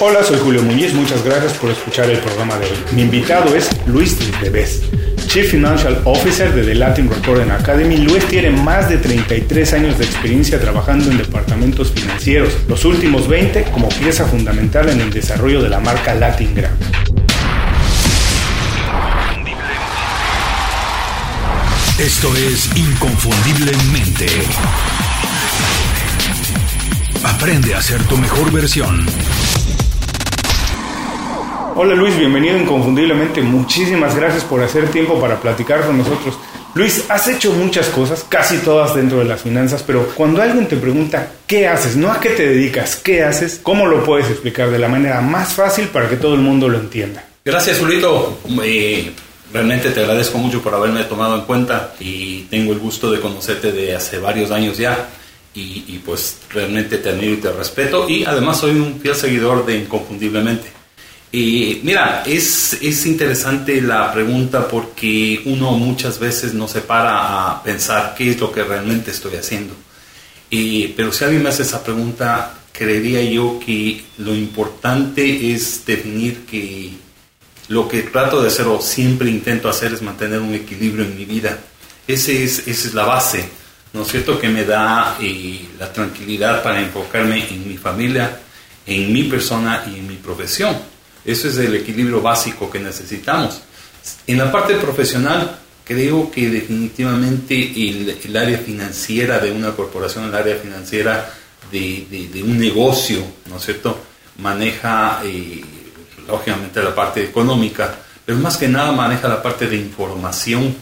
Hola, soy Julio Muñiz, muchas gracias por escuchar el programa de hoy. Mi invitado es Luis Debes, Chief Financial Officer de The Latin Reporting Academy. Luis tiene más de 33 años de experiencia trabajando en departamentos financieros, los últimos 20 como pieza fundamental en el desarrollo de la marca Latin Gram. Esto es Inconfundiblemente. Aprende a ser tu mejor versión. Hola Luis, bienvenido inconfundiblemente. Muchísimas gracias por hacer tiempo para platicar con nosotros. Luis, has hecho muchas cosas, casi todas dentro de las finanzas, pero cuando alguien te pregunta qué haces, no a qué te dedicas, qué haces, ¿cómo lo puedes explicar de la manera más fácil para que todo el mundo lo entienda? Gracias, Julito. Eh, realmente te agradezco mucho por haberme tomado en cuenta y tengo el gusto de conocerte de hace varios años ya. Y, pues realmente te admiro y te respeto y además soy un fiel seguidor de Inconfundiblemente. Y mira, es, es interesante la pregunta porque uno muchas veces no se para a pensar qué es lo que realmente estoy haciendo. Y, pero si alguien me hace esa pregunta, creería yo que lo importante es definir que lo que trato de hacer o siempre intento hacer es mantener un equilibrio en mi vida. Ese es, esa es la base, ¿no es cierto? Que me da eh, la tranquilidad para enfocarme en mi familia, en mi persona y en mi profesión. Eso es el equilibrio básico que necesitamos. En la parte profesional, creo que definitivamente el, área financiera de una corporación, el área financiera de, un negocio, ¿no es cierto?, maneja eh, lógicamente la parte económica, pero más que nada maneja la parte de información.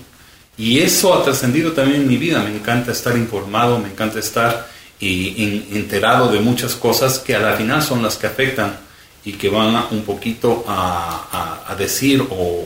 Y eso ha trascendido también en mi vida. Me encanta estar informado, me encanta estar eh, enterado de muchas cosas que a la final son las que afectan y que van un poquito a, decir o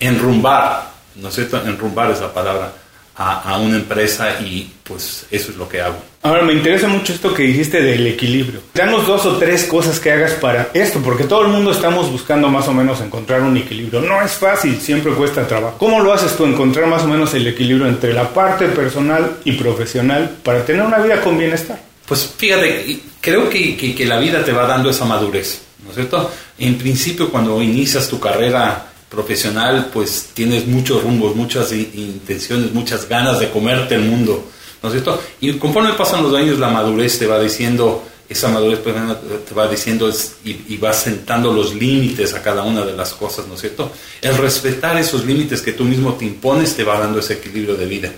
enrumbar, ¿no es cierto? Enrumbar es la palabra a, una empresa y pues eso es lo que hago. Ahora me interesa mucho esto que dijiste del equilibrio. Danos dos o tres cosas que hagas para esto, porque todo el mundo estamos buscando más o menos encontrar un equilibrio. No es fácil, siempre cuesta trabajo. ¿Cómo lo haces tú encontrar más o menos el equilibrio entre la parte personal y profesional para tener una vida con bienestar? Pues fíjate, creo que, que, la vida te va dando esa madurez, ¿no es cierto? En principio cuando inicias tu carrera profesional, pues tienes muchos rumbos, muchas intenciones, muchas ganas de comerte el mundo, ¿no es cierto? Y conforme pasan los años, la madurez te va diciendo, esa madurez pues, te va diciendo y, va sentando los límites a cada una de las cosas, ¿no es cierto? El respetar esos límites que tú mismo te impones te va dando ese equilibrio de vida.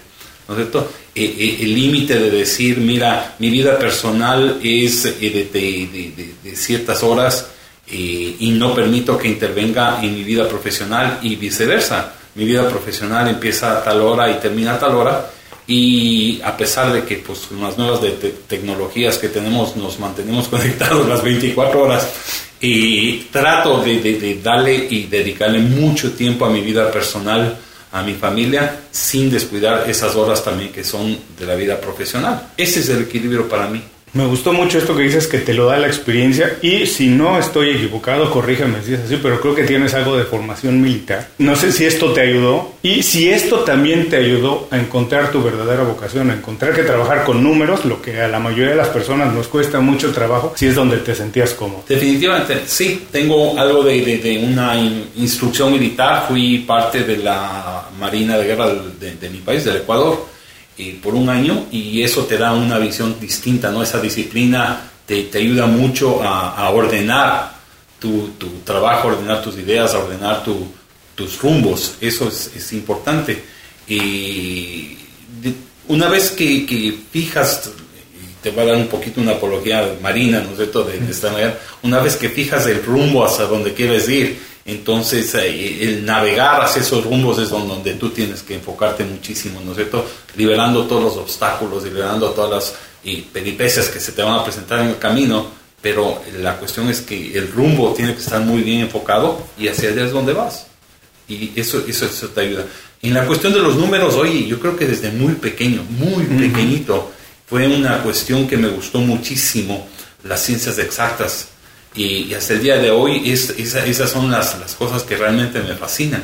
¿No es cierto? E, e, el límite de decir, mira, mi vida personal es eh, de, ciertas horas, eh, y no permito que intervenga en mi vida profesional y viceversa. Mi vida profesional empieza a tal hora y termina a tal hora y a pesar de que pues, con las nuevas de tecnologías que tenemos nos mantenemos conectados las 24 horas y trato de, darle y dedicarle mucho tiempo a mi vida personal, a mi familia, sin descuidar esas horas también que son de la vida profesional. Ese es el equilibrio para mí. Me gustó mucho esto que dices que te lo da la experiencia y si no estoy equivocado, corríjame si es así, pero creo que tienes algo de formación militar. No sé si esto te ayudó y si esto también te ayudó a encontrar tu verdadera vocación, a encontrar que trabajar con números, lo que a la mayoría de las personas nos cuesta mucho trabajo, si es donde te sentías cómodo. Definitivamente, sí, tengo algo de, de, una instrucción militar, fui parte de la Marina de Guerra de, de mi país, del Ecuador por un año y eso te da una visión distinta, ¿no? Esa disciplina te, te ayuda mucho a, ordenar tu, tu, trabajo, ordenar tus ideas, ordenar tu, tus rumbos, eso es, es importante. Y una vez que, que fijas te va a dar un poquito una apología marina, ¿no es cierto?, de, de, esta manera. Una vez que fijas el rumbo hacia donde quieres ir entonces, eh, el navegar hacia esos rumbos es donde, tú tienes que enfocarte muchísimo, ¿no es cierto? Liberando todos los obstáculos, liberando todas las peripecias que se te van a presentar en el camino, pero la cuestión es que el rumbo tiene que estar muy bien enfocado y hacia allá es donde vas. Y eso, eso, eso te ayuda. En la cuestión de los números, oye, yo creo que desde muy pequeño, muy pequeñito, fue una cuestión que me gustó muchísimo, las ciencias exactas y, hasta el día de hoy es, esas son las, las, cosas que realmente me fascinan.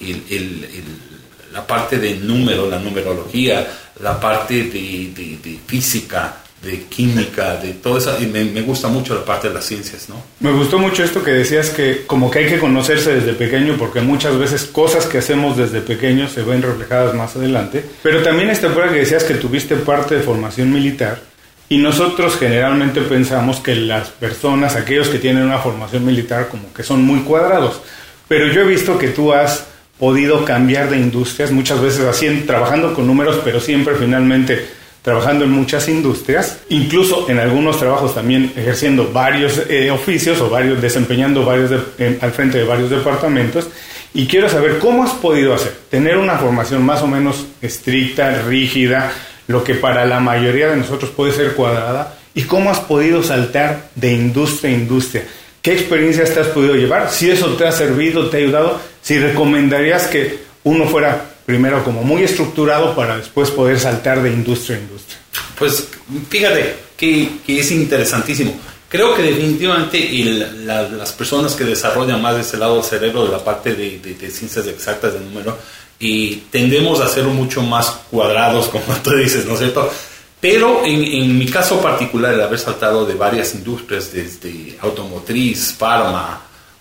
El, el, la parte de número, la numerología, la parte de, de, física, de química, de todo eso, y me, me, gusta mucho la parte de las ciencias, ¿no? Me gustó mucho esto que decías que como que hay que conocerse desde pequeño porque muchas veces cosas que hacemos desde pequeño se ven reflejadas más adelante, pero también esta prueba que decías que tuviste parte de formación militar y nosotros generalmente pensamos que las personas, aquellos que tienen una formación militar como que son muy cuadrados, pero yo he visto que tú has podido cambiar de industrias, muchas veces así, trabajando con números, pero siempre finalmente trabajando en muchas industrias, incluso en algunos trabajos también ejerciendo varios eh, oficios o varios, desempeñando varios al frente de varios departamentos. Y quiero saber cómo has podido hacer, tener una formación más o menos estricta, rígida, lo que para la mayoría de nosotros puede ser cuadrada, y cómo has podido saltar de industria a industria. ¿Qué experiencias te has podido llevar? Si eso te ha servido, te ha ayudado, si recomendarías que uno fuera primero como muy estructurado para después poder saltar de industria a industria. Pues fíjate que, es interesantísimo. Creo que definitivamente las personas que desarrollan más de ese lado del cerebro, de la parte de, ciencias exactas de número, y tendemos a hacerlo mucho más cuadrados, como tú dices, ¿no es cierto? Pero en, en, mi caso particular, el haber saltado de varias industrias, desde automotriz, farma,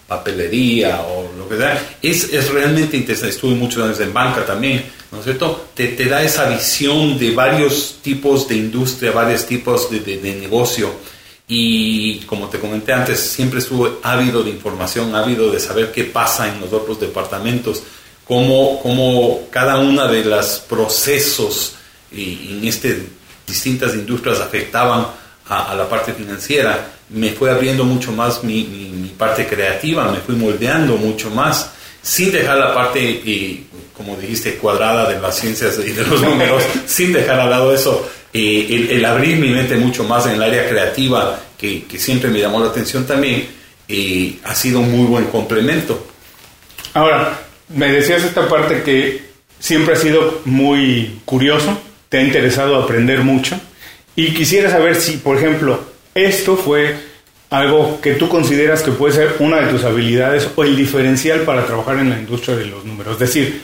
papelería o lo que sea, es, es realmente interesante. Estuve muchos años en banca también, ¿no es cierto? Te, te da esa visión de varios tipos de industria, varios tipos de, de, negocio. Y como te comenté antes, siempre estuve ávido de información, ávido de saber qué pasa en los otros departamentos, cómo, cómo cada una de los procesos en este, distintas industrias afectaban a, a la parte financiera me fue abriendo mucho más mi, mi, parte creativa, me fui moldeando mucho más, sin dejar la parte, y, como dijiste, cuadrada de las ciencias y de los números, sin dejar al lado eso, eh, el, abrir mi mente mucho más en el área creativa, que, que siempre me llamó la atención también, eh, ha sido un muy buen complemento. Ahora, me decías esta parte que siempre ha sido muy curioso, te ha interesado aprender mucho, y quisiera saber si, por ejemplo, esto fue algo que tú consideras que puede ser una de tus habilidades o el diferencial para trabajar en la industria de los números. Es decir,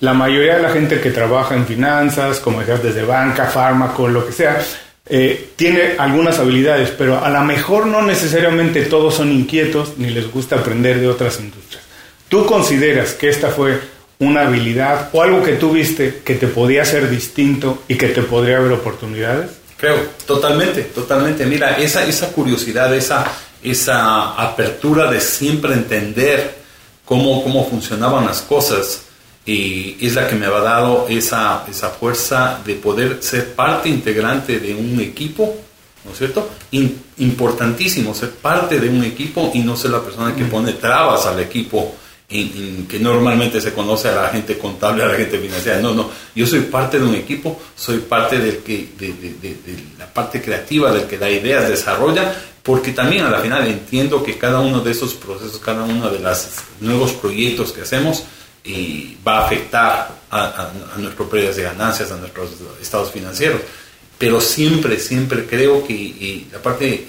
la mayoría de la gente que trabaja en finanzas, como decías, desde banca, fármaco, lo que sea, eh, tiene algunas habilidades, pero a lo mejor no necesariamente todos son inquietos ni les gusta aprender de otras industrias. ¿Tú consideras que esta fue una habilidad o algo que tú viste que te podía ser distinto y que te podría haber oportunidades? Creo, totalmente, totalmente. Mira, esa, esa curiosidad, esa, esa apertura de siempre entender cómo, cómo funcionaban las cosas, y es la que me ha dado esa, esa fuerza de poder ser parte integrante de un equipo, ¿no es cierto? importantísimo ser parte de un equipo y no ser la persona que pone trabas al equipo en, que normalmente se conoce a la gente contable, a la gente financiera. No, no, yo soy parte de un equipo, soy parte del que, de, de, la parte creativa, del que da ideas, desarrolla, porque también a la final entiendo que cada uno de esos procesos, cada uno de los nuevos proyectos que hacemos, eh, va a afectar a, a, a nuestros precios de ganancias, a nuestros estados financieros. Pero siempre, siempre creo que eh, la parte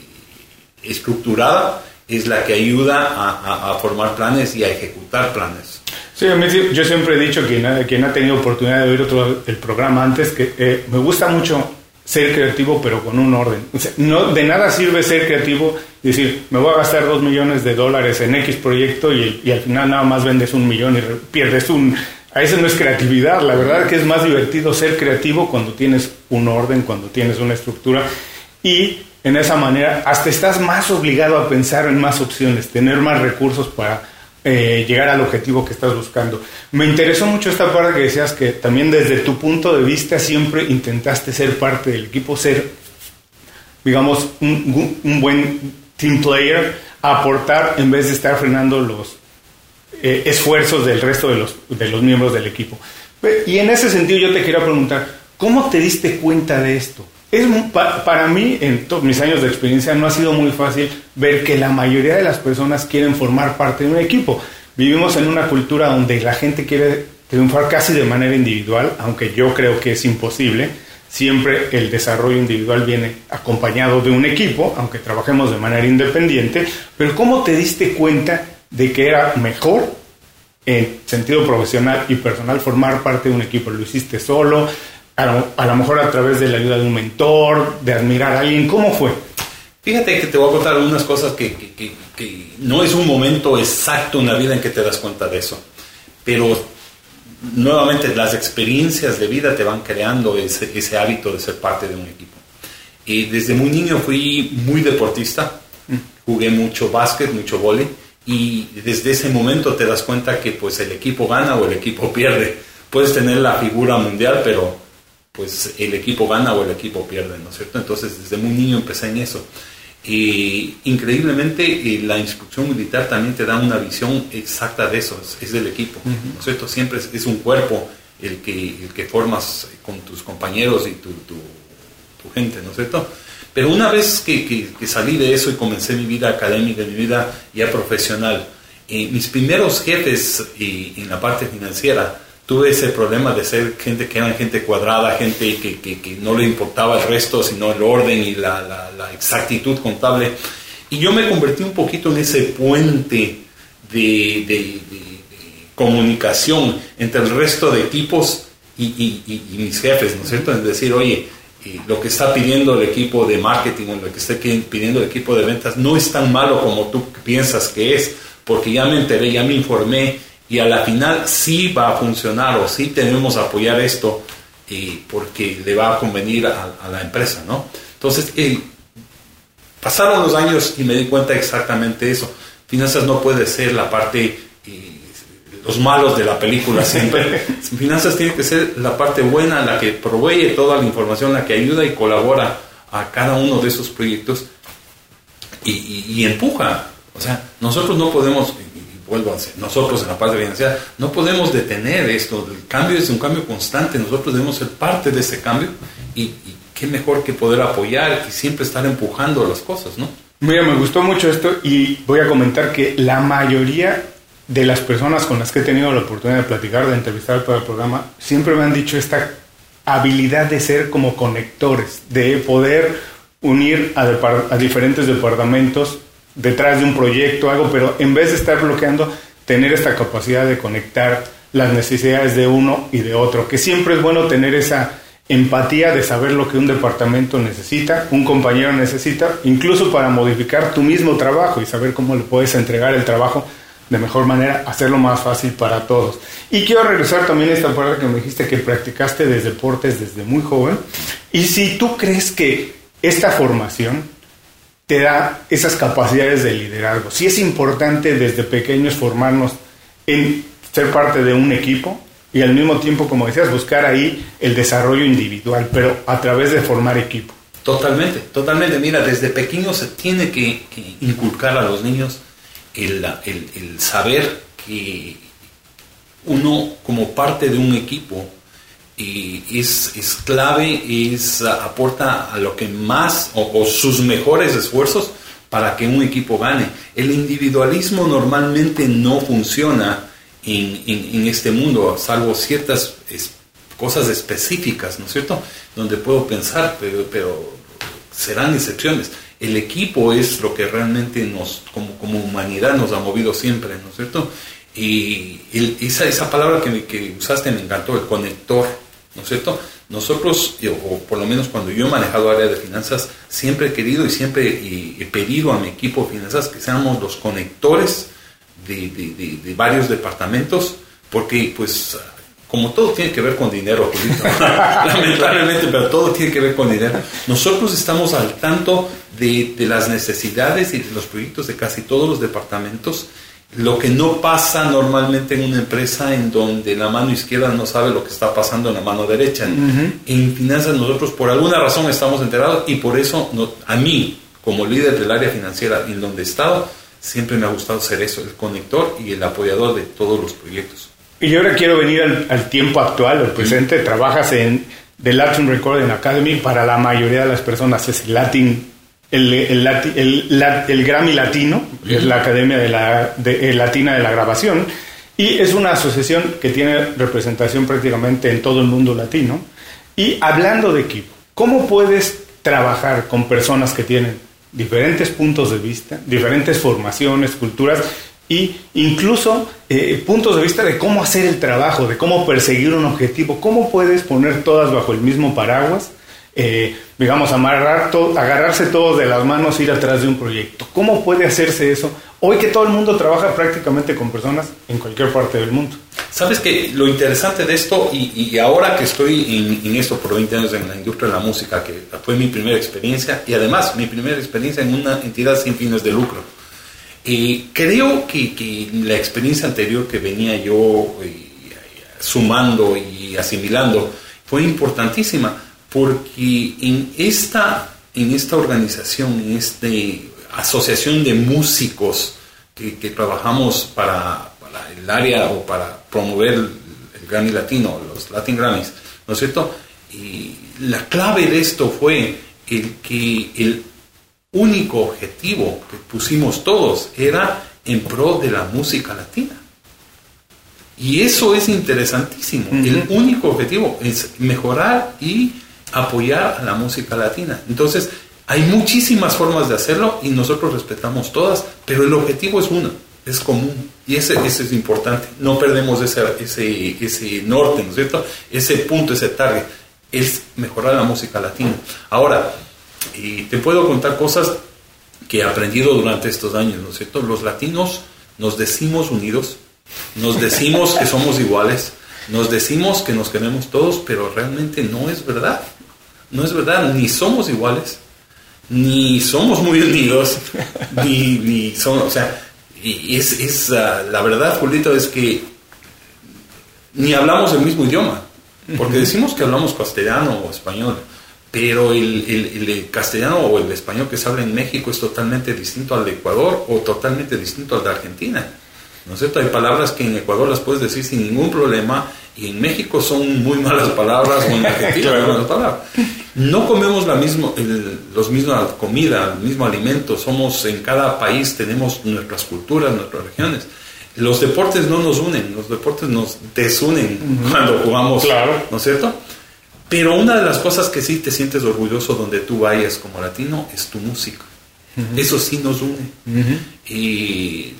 estructurada es la que ayuda a, formar planes y a ejecutar planes. Sí, yo siempre he dicho, quien ha, quien ha tenido oportunidad de oír otro, el programa antes, que eh, me gusta mucho ser creativo, pero con un orden. no, de nada sirve ser creativo y decir, me voy a gastar dos millones de dólares en X proyecto y, al final nada más vendes un millón y pierdes un... A eso no es creatividad, la verdad que es más divertido ser creativo cuando tienes un orden, cuando tienes una estructura y en esa manera, hasta estás más obligado a pensar en más opciones, tener más recursos para eh, llegar al objetivo que estás buscando. Me interesó mucho esta parte que decías que también desde tu punto de vista siempre intentaste ser parte del equipo, ser, digamos, un, buen team player, aportar en vez de estar frenando los eh, esfuerzos del resto de los, de los miembros del equipo. Y en ese sentido yo te quiero preguntar, ¿cómo te diste cuenta de esto? Es, para mí, en todos mis años de experiencia, no ha sido muy fácil ver que la mayoría de las personas quieren formar parte de un equipo. Vivimos en una cultura donde la gente quiere triunfar casi de manera individual, aunque yo creo que es imposible. Siempre el desarrollo individual viene acompañado de un equipo, aunque trabajemos de manera independiente. Pero ¿cómo te diste cuenta de que era mejor en sentido profesional y personal formar parte de un equipo? ¿Lo hiciste solo? A lo, a lo mejor a través de la ayuda de un mentor, de admirar a alguien. ¿Cómo fue? Fíjate que te voy a contar algunas cosas que, que- que- que no es un momento exacto en la vida en que te das cuenta de eso, pero nuevamente las experiencias de vida te van creando ese, ese hábito de ser parte de un equipo. Y desde muy niño fui muy deportista, jugué mucho básquet, mucho vóley, y desde ese momento te das cuenta que pues el equipo gana o el equipo pierde. Puedes tener la figura mundial, pero pues el equipo gana o el equipo pierde, ¿no es cierto? Entonces desde muy niño empecé en eso. Y increíblemente la instrucción militar también te da una visión exacta de eso, es, es del equipo, ¿no es cierto? Siempre es, es un cuerpo el que, el que formas con tus compañeros y tu, tu, tu gente, ¿no es cierto? Pero una vez que, que- que salí de eso y comencé mi vida académica, mi vida ya profesional, eh, mis primeros jefes eh, en la parte financiera, tuve ese problema de ser gente que eran gente cuadrada, gente que, que- que no le importaba el resto, sino el orden y la, la- la exactitud contable. Y yo me convertí un poquito en ese puente de, de- de- de comunicación entre el resto de equipos y, y- y- y mis jefes, ¿no es cierto? Es decir, oye, eh, lo que está pidiendo el equipo de marketing o lo que está pidiendo el equipo de ventas no es tan malo como tú piensas que es, porque ya me enteré, ya me informé y a la final sí va a funcionar o sí tenemos que apoyar esto eh, porque le va a convenir a, a la empresa, ¿no? Entonces, eh, pasaron los años y me di cuenta exactamente eso. Finanzas no puede ser la parte, eh, los malos de la película siempre. Finanzas tiene que ser la parte buena, la que provee toda la información, la que ayuda y colabora a cada uno de esos proyectos y, y- y empuja. O sea, nosotros no podemos, decir, nosotros en la parte financiera, no podemos detener esto. El cambio es un cambio constante. Nosotros debemos ser parte de ese cambio y, qué mejor que poder apoyar y siempre estar empujando las cosas, ¿no? Mira, me gustó mucho esto y voy a comentar que la mayoría de las personas con las que he tenido la oportunidad de platicar, de entrevistar para el programa, siempre me han dicho esta habilidad de ser como conectores, de poder unir a, a diferentes departamentos detrás de un proyecto, algo, pero en vez de estar bloqueando, tener esta capacidad de conectar las necesidades de uno y de otro, que siempre es bueno tener esa empatía de saber lo que un departamento necesita, un compañero necesita, incluso para modificar tu mismo trabajo y saber cómo le puedes entregar el trabajo de mejor manera, hacerlo más fácil para todos. Y quiero regresar también a esta parte que me dijiste que practicaste desde deportes desde muy joven. Y si tú crees que esta formación te da esas capacidades de liderazgo, si es importante desde pequeños formarnos en ser parte de un equipo y al mismo tiempo, como decías, buscar ahí el desarrollo individual, pero a través de formar equipo. Totalmente, totalmente. Mira, desde pequeño se tiene que, inculcar a los niños el saber que uno como parte de un equipo eh, es, es clave, es, ah, aporta a lo que más o, sus mejores esfuerzos para que un equipo gane. El individualismo normalmente no funciona en, en- este mundo, salvo ciertas cosas específicas, ¿no es cierto? Donde puedo pensar, pero, pero serán excepciones. El equipo es lo que realmente nos, como, como humanidad, nos ha movido siempre, ¿no es cierto? Y esa, esa palabra que, que usaste me encantó, el conector, ¿no es cierto? Nosotros, o por lo menos cuando yo he manejado área de finanzas, siempre he querido y siempre he, pedido a mi equipo de finanzas que seamos los conectores de, de- de- de varios departamentos, porque pues como todo tiene que ver con dinero, lamentablemente, pero todo tiene que ver con dinero. Nosotros estamos al tanto de, de las necesidades y de los proyectos de casi todos los departamentos. Lo que no pasa normalmente en una empresa en donde la mano izquierda no sabe lo que está pasando en la mano derecha. En finanzas nosotros por alguna razón estamos enterados y por eso no- a mí, como líder del área financiera en donde he estado, siempre me ha gustado ser eso, el conector y el apoyador de todos los proyectos. Y yo ahora quiero venir al, al tiempo actual, al presente. Trabajas en The Latin Recording Academy. Para la mayoría de las personas es Latin, el, Grammy Latino, que es la Academia de la, eh, Latina de la Grabación. Y es una asociación que tiene representación prácticamente en todo el mundo latino. Y hablando de equipo, ¿cómo puedes trabajar con personas que tienen diferentes puntos de vista, diferentes formaciones, culturas, y incluso eh, puntos de vista de cómo hacer el trabajo, de cómo perseguir un objetivo, cómo puedes poner todas bajo el mismo paraguas, eh, digamos, amarrar agarrarse todos de las manos, ir atrás de un proyecto. ¿Cómo puede hacerse eso? Hoy que todo el mundo trabaja prácticamente con personas en cualquier parte del mundo. Sabes que lo interesante de esto, y, ahora que estoy en, esto por 20 años en la industria de la música, que fue mi primera experiencia, y además mi primera experiencia en una entidad sin fines de lucro, y creo que, la experiencia anterior que venía yo eh, sumando y asimilando fue importantísima, porque en esta, en esta organización, en esta asociación de músicos que, trabajamos para, el área o para promover el, Grammy Latino, los Latin Grammys, ¿no es cierto? Y la clave de esto fue el que el único objetivo que pusimos todos era en pro de la música latina. Y eso es interesantísimo. El único objetivo es mejorar y apoyar a la música latina. Entonces, hay muchísimas formas de hacerlo y nosotros respetamos todas, pero el objetivo es uno, es común. Y ese, ese es importante. No perdemos ese, ese, ese norte, ¿no es cierto? Ese punto, ese target, es mejorar la música latina. Ahora, y te puedo contar cosas que he aprendido durante estos años, ¿no es cierto? Los latinos nos decimos unidos, nos decimos que somos iguales, nos decimos que nos queremos todos, pero realmente no es verdad. No es verdad, ni somos iguales, ni somos muy unidos, ni, ni somos, o sea, y es, es ah, la verdad, Julito, es que ni hablamos el mismo idioma, porque decimos que hablamos castellano o español, pero el, el, castellano o el español que se habla en México es totalmente distinto al de Ecuador o totalmente distinto al de Argentina. ¿No es cierto? Hay palabras que en Ecuador las puedes decir sin ningún problema y en México son muy malas palabras o en Argentina son malas palabras. No comemos la mismo, los mismos comida, el mismo alimento, somos en cada país tenemos nuestras culturas, nuestras regiones. Los deportes no nos unen, los deportes nos desunen cuando jugamos, claro. ¿no es cierto? Pero una de las cosas que sí te sientes orgulloso donde tú vayas como latino es tu música. Eso sí nos une. Y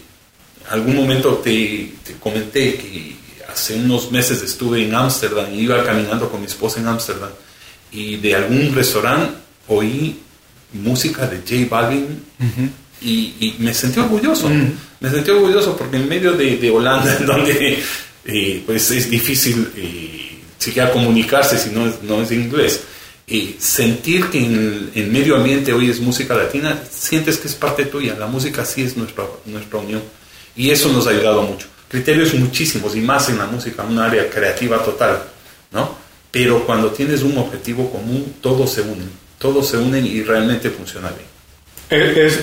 algún momento te, comenté que hace unos meses estuve en Ámsterdam y iba caminando con mi esposa en Ámsterdam y de algún restaurante oí música de J Balvin y, me sentí orgulloso. Me sentí orgulloso porque en medio de, Holanda, donde eh, pues es difícil eh, siquiera comunicarse si no es, no es inglés. Y sentir que en el medio ambiente hoy es música latina, sientes que es parte tuya. La música sí es nuestra, nuestra unión. Y eso nos ha ayudado mucho. Criterios muchísimos y más en la música, un área creativa total, ¿no? Pero cuando tienes un objetivo común, todos se unen. Todos se unen y realmente funciona bien.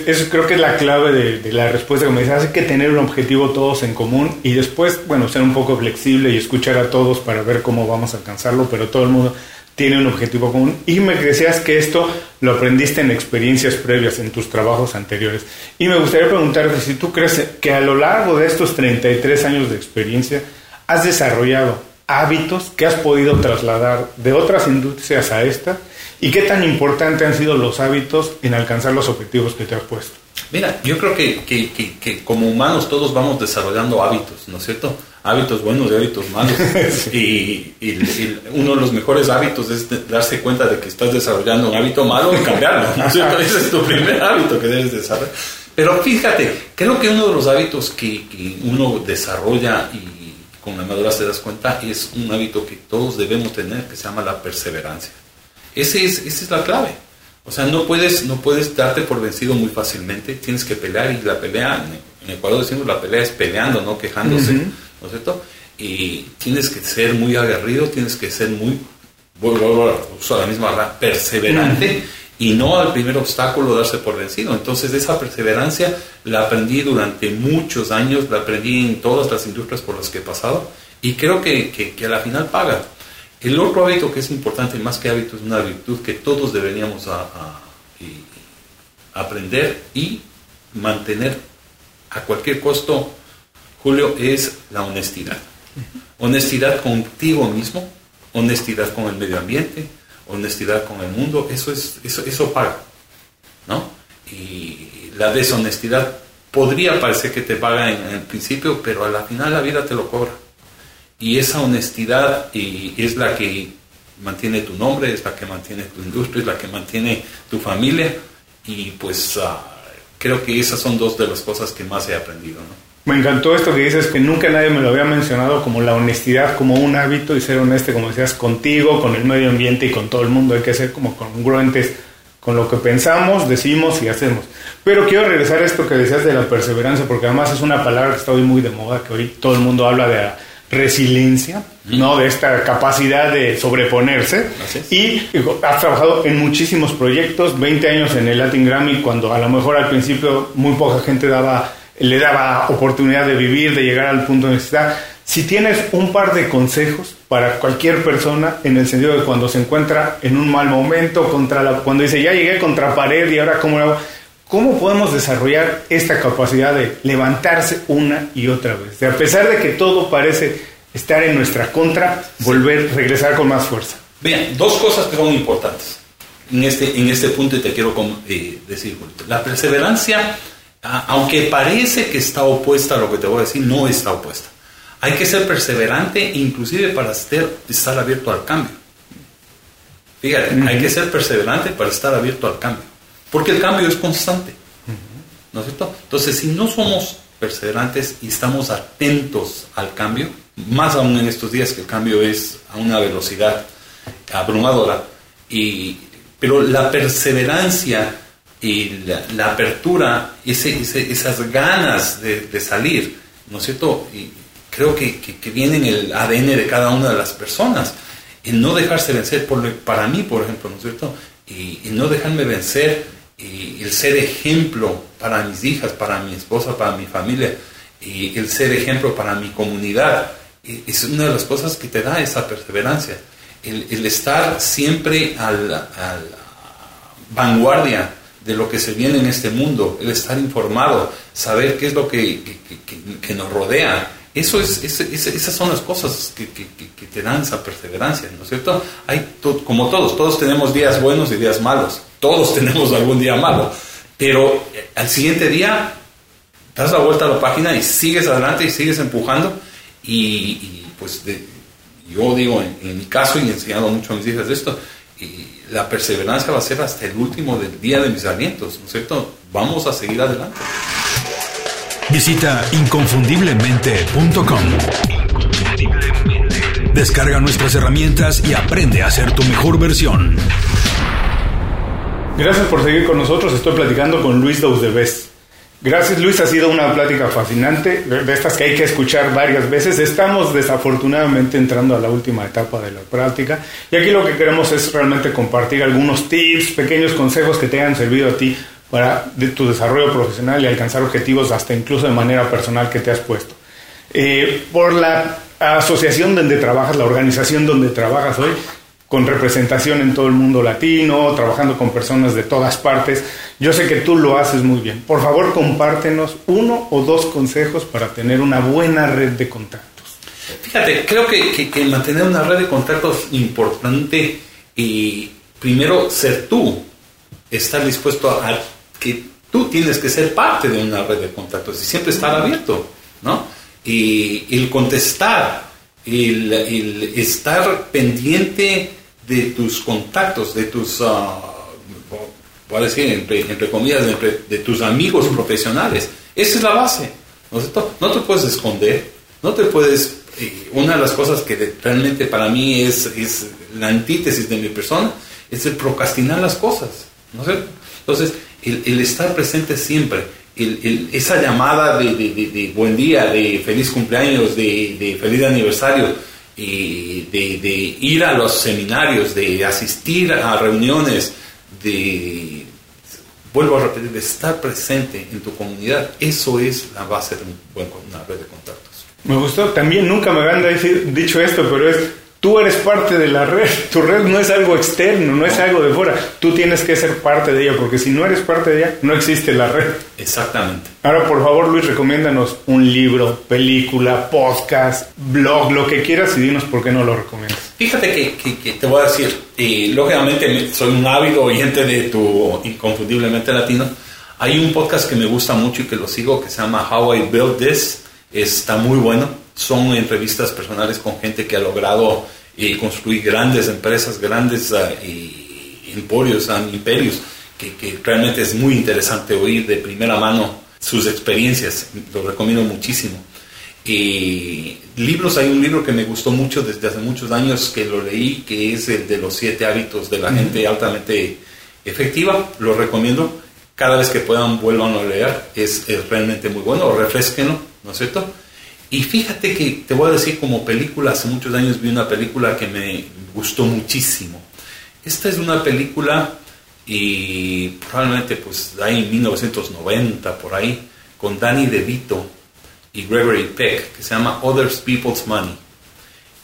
Es, creo que es la clave de, la respuesta me dices. Hay que tener un objetivo todos en común y después, bueno, ser un poco flexible y escuchar a todos para ver cómo vamos a alcanzarlo, pero todo el mundo tiene un objetivo común. Y me decías que esto lo aprendiste en experiencias previas, en tus trabajos anteriores. Y me gustaría preguntarte si tú crees que a lo largo de estos 33 años de experiencia has desarrollado hábitos que has podido trasladar de otras industrias a esta ¿Y qué tan importante han sido los hábitos en alcanzar los objetivos que te has puesto? Mira, yo creo que, que, que, como humanos todos vamos desarrollando hábitos, ¿no es cierto? Hábitos buenos y hábitos malos. y, uno de los mejores hábitos es darse cuenta de que estás desarrollando un hábito malo y cambiarlo, ¿no? Ese es tu primer hábito que debes desarrollar. Pero fíjate, creo que uno de los hábitos que, uno desarrolla y con la madurez te das cuenta es un hábito que todos debemos tener que se llama la perseverancia. Ese es, esa es la clave. O sea, no puedes, no puedes darte por vencido muy fácilmente, tienes que pelear y la pelea, en Ecuador decimos la pelea es peleando, no quejándose, ¿no es cierto? Y tienes que ser muy aguerrido, tienes que ser muy, uso la misma palabra, perseverante y no al primer obstáculo darse por vencido. Entonces esa perseverancia la aprendí durante muchos años, la aprendí en todas las industrias por las que he pasado y creo que, que, que a la final paga. El otro hábito que es importante, más que hábito, es una virtud que todos deberíamos aprender y mantener a cualquier costo, Julio, es la honestidad. Honestidad contigo mismo, honestidad con el medio ambiente, honestidad con el mundo, eso, es, eso, eso paga. ¿no? Y la deshonestidad podría parecer que te paga en, el principio, pero a la final la vida te lo cobra. Y esa honestidad y es la que mantiene tu nombre, es la que mantiene tu industria, es la que mantiene tu familia. Y pues ah, creo que esas son dos de las cosas que más he aprendido. Me encantó esto que dices, que nunca nadie me lo había mencionado como la honestidad, como un hábito y ser honesto, como decías, contigo, con el medio ambiente y con todo el mundo. Hay que ser como congruentes con lo que pensamos, decimos y hacemos. Pero quiero regresar a esto que decías de la perseverancia, porque además es una palabra que está hoy muy de moda, que hoy todo el mundo habla de resiliencia, ¿no? De esta capacidad de sobreponerse. Y has trabajado en muchísimos proyectos, 20 años en el Latin Grammy, cuando a lo mejor al principio muy poca gente daba, le daba oportunidad de vivir, de llegar al punto de necesidad. Si tienes un par de consejos para cualquier persona, en el sentido de cuando se encuentra en un mal momento, contra la, cuando dice, ya llegué contra pared y ahora cómo lo hago, ¿Cómo podemos desarrollar esta capacidad de levantarse una y otra vez? De a pesar de que todo parece estar en nuestra contra, volver, regresar con más fuerza. Bien, dos cosas que son importantes en este, en este punto y te quiero eh, decir. La perseverancia, aunque parece que está opuesta a lo que te voy a decir, no está opuesta. Hay que ser perseverante inclusive para estar, abierto al cambio. Fíjate, hay que ser perseverante para estar abierto al cambio. Porque el cambio es constante. ¿No es cierto? Entonces, si no somos perseverantes y estamos atentos al cambio, más aún en estos días que el cambio es a una velocidad abrumadora, y, pero la perseverancia y la, apertura, ese, esas ganas de, salir, ¿no es cierto? Y creo que, que, viene en el ADN de cada una de las personas, en no dejarse vencer, por, para mí, por ejemplo, ¿no es cierto? Y, y no dejarme vencer y el ser ejemplo para mis hijas, para mi esposa, para mi familia, y el ser ejemplo para mi comunidad, es una de las cosas que te da esa perseverancia. El, estar siempre a la, vanguardia de lo que se viene en este mundo, el estar informado, saber qué es lo que, que, nos rodea. Eso es, esas son las cosas que, te dan esa perseverancia, ¿no es cierto? Hay como todos, todos tenemos días buenos y días malos todos tenemos algún día malo, pero eh, al siguiente día das la vuelta a la página y sigues adelante y sigues empujando y, pues yo digo en, mi caso y he enseñado mucho a mis hijas esto, y la perseverancia va a ser hasta el último del día de mis alientos, ¿no es cierto? Vamos a seguir adelante. Visita inconfundiblemente.com. Descarga nuestras herramientas y aprende a ser tu mejor versión. Gracias por seguir con nosotros. Estoy platicando con Luis Daudebes. Gracias Luis, ha sido una plática fascinante, de estas que hay que escuchar varias veces. Estamos desafortunadamente entrando a la última etapa de la práctica y aquí lo que queremos es realmente compartir algunos tips, pequeños consejos que te hayan servido a ti para tu desarrollo profesional y alcanzar objetivos hasta incluso de manera personal que te has puesto. Eh, por la asociación donde trabajas, la organización donde trabajas hoy, con representación en todo el mundo latino, trabajando con personas de todas partes. Yo sé que tú lo haces muy bien. Por favor, compártenos uno o dos consejos para tener una buena red de contactos. Fíjate, creo que, que, mantener una red de contactos importante y primero ser tú, estar dispuesto a, que tú tienes que ser parte de una red de contactos y siempre estar abierto, ¿no? Y el contestar el, el, estar pendiente de tus contactos, de tus, uh, entre, comillas, de tus amigos profesionales. Esa es la base. ¿no, no te puedes esconder, no te puedes... Eh, una de las cosas que realmente para mí es, es la antítesis de mi persona es el procrastinar las cosas. ¿no Entonces, el, el estar presente siempre, esa llamada de, buen día, de feliz cumpleaños, de, feliz aniversario, de, ir a los seminarios, de asistir a reuniones, de, vuelvo a repetir, de estar presente en tu comunidad, eso es la base de una red de contactos. Me gustó, también nunca me habían dicho esto, pero es Tú eres parte de la red, tu red no es algo externo, no es algo de fuera, tú tienes que ser parte de ella, porque si no eres parte de ella, no existe la red. Exactamente. Ahora, por favor, Luis, recomiéndanos un libro, película, podcast, blog, lo que quieras y dinos por qué no lo recomiendas. Fíjate que, te voy a decir, y lógicamente soy un ávido oyente de tu Inconfundiblemente Latino, Hay un podcast que me gusta mucho y que lo sigo que se llama How I Built This. Está muy bueno. Son entrevistas personales con gente que ha logrado eh, construir grandes empresas, grandes uh, emporios, uh, imperios, que, que realmente es muy interesante oír de primera mano sus experiencias. Lo recomiendo muchísimo. Eh, libros, hay un libro que me gustó mucho desde hace muchos años que lo leí, que es el de los siete hábitos de la gente altamente efectiva. Lo recomiendo. Cada vez que puedan, vuelvan a leer. Es, realmente muy bueno. Refresquenlo, ¿no es cierto? Y fíjate que te voy a decir, como película, hace muchos años vi una película que me gustó muchísimo. Esta es una película y probablemente pues ahí en 1990 por ahí con Danny DeVito y Gregory Peck, que se llama Other People's Money.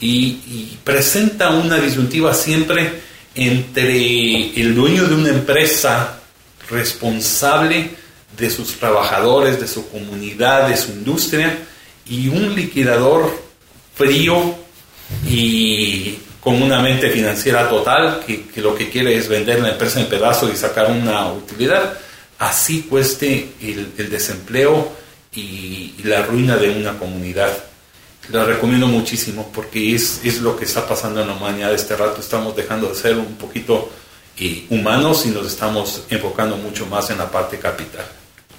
Y, presenta una disyuntiva siempre entre el dueño de una empresa responsable de sus trabajadores, de su comunidad, de su industria, y un liquidador frío y con una mente financiera total, que, lo que quiere es vender la empresa en pedazos y sacar una utilidad, así cueste el desempleo y, la ruina de una comunidad. La recomiendo muchísimo porque es, es lo que está pasando en la humanidad este rato. Estamos dejando de ser un poquito eh, humanos y nos estamos enfocando mucho más en la parte capital.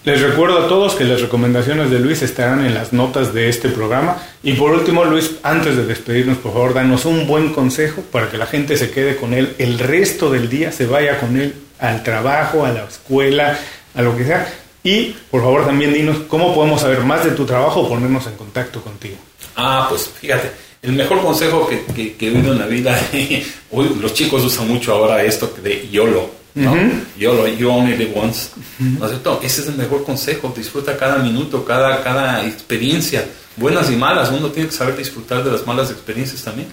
Les recuerdo a todos que las recomendaciones de Luis estarán en las notas de este programa. Y por último, Luis, antes de despedirnos, por favor, danos un buen consejo para que la gente se quede con él el resto del día, se vaya con él al trabajo, a la escuela, a lo que sea. Y por favor también dinos cómo podemos saber más de tu trabajo o ponernos en contacto contigo. Ah, pues fíjate, el mejor consejo que, que, he oído en la vida, hoy los chicos usan mucho ahora esto de YOLO, ¿no? YOLO, you only live once, ¿no es cierto? Ese es el mejor consejo, disfruta cada minuto, cada, cada experiencia, buenas y malas, uno tiene que saber disfrutar de las malas experiencias también.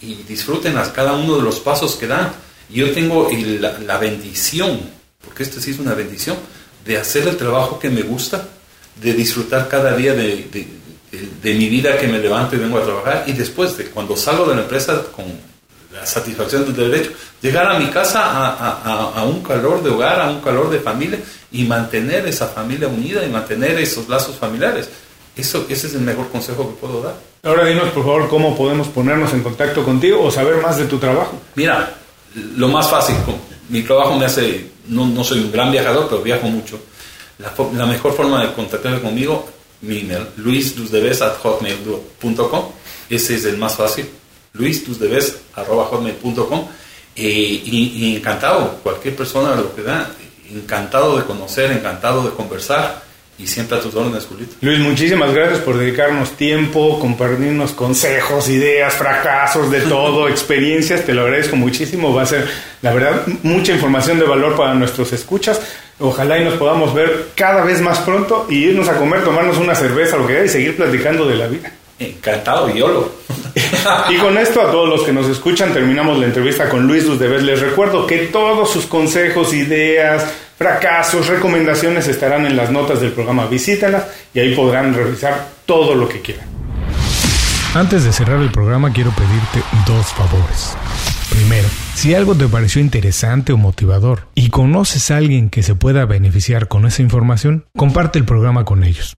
Y disfrútenlas cada uno de los pasos que dan. Yo tengo la, la bendición, porque esto sí es una bendición, de hacer el trabajo que me gusta, de disfrutar cada día de, de, mi vida que me levanto y vengo a trabajar. Y después de cuando salgo de la empresa con la satisfacción del derecho, llegar a mi casa a, a, un calor de hogar, a un calor de familia y mantener esa familia unida y mantener esos lazos familiares. Eso, ese es el mejor consejo que puedo dar. Ahora dinos por favor cómo podemos ponernos en contacto contigo o saber más de tu trabajo. Mira, lo más fácil, mi trabajo me hace no, no soy un gran viajador, pero viajo mucho. La, la mejor forma de contactarme conmigo, mi email, luisdusdebes.hotmail.com. Ese es el más fácil, luisdusdebes.hotmail.com. Eh, y, y, encantado, cualquier persona lo que da, encantado de conocer, encantado de conversar y siempre a tus órdenes, Julito. Luis, muchísimas gracias por dedicarnos tiempo, compartirnos consejos, ideas, fracasos, de todo, experiencias. Te lo agradezco muchísimo. Va a ser, la verdad, mucha información de valor para nuestros escuchas. Ojalá y nos podamos ver cada vez más pronto y irnos a comer, tomarnos una cerveza, lo que sea, y seguir platicando de la vida. Encantado, YOLO. y con esto, a todos los que nos escuchan, terminamos la entrevista con Luis Luz de Les recuerdo que todos sus consejos, ideas, fracasos, recomendaciones estarán en las notas del programa. Visítenlas y ahí podrán revisar todo lo que quieran. Antes de cerrar el programa, quiero pedirte dos favores. Primero, si algo te pareció interesante o motivador y conoces a alguien que se pueda beneficiar con esa información, comparte el programa con ellos.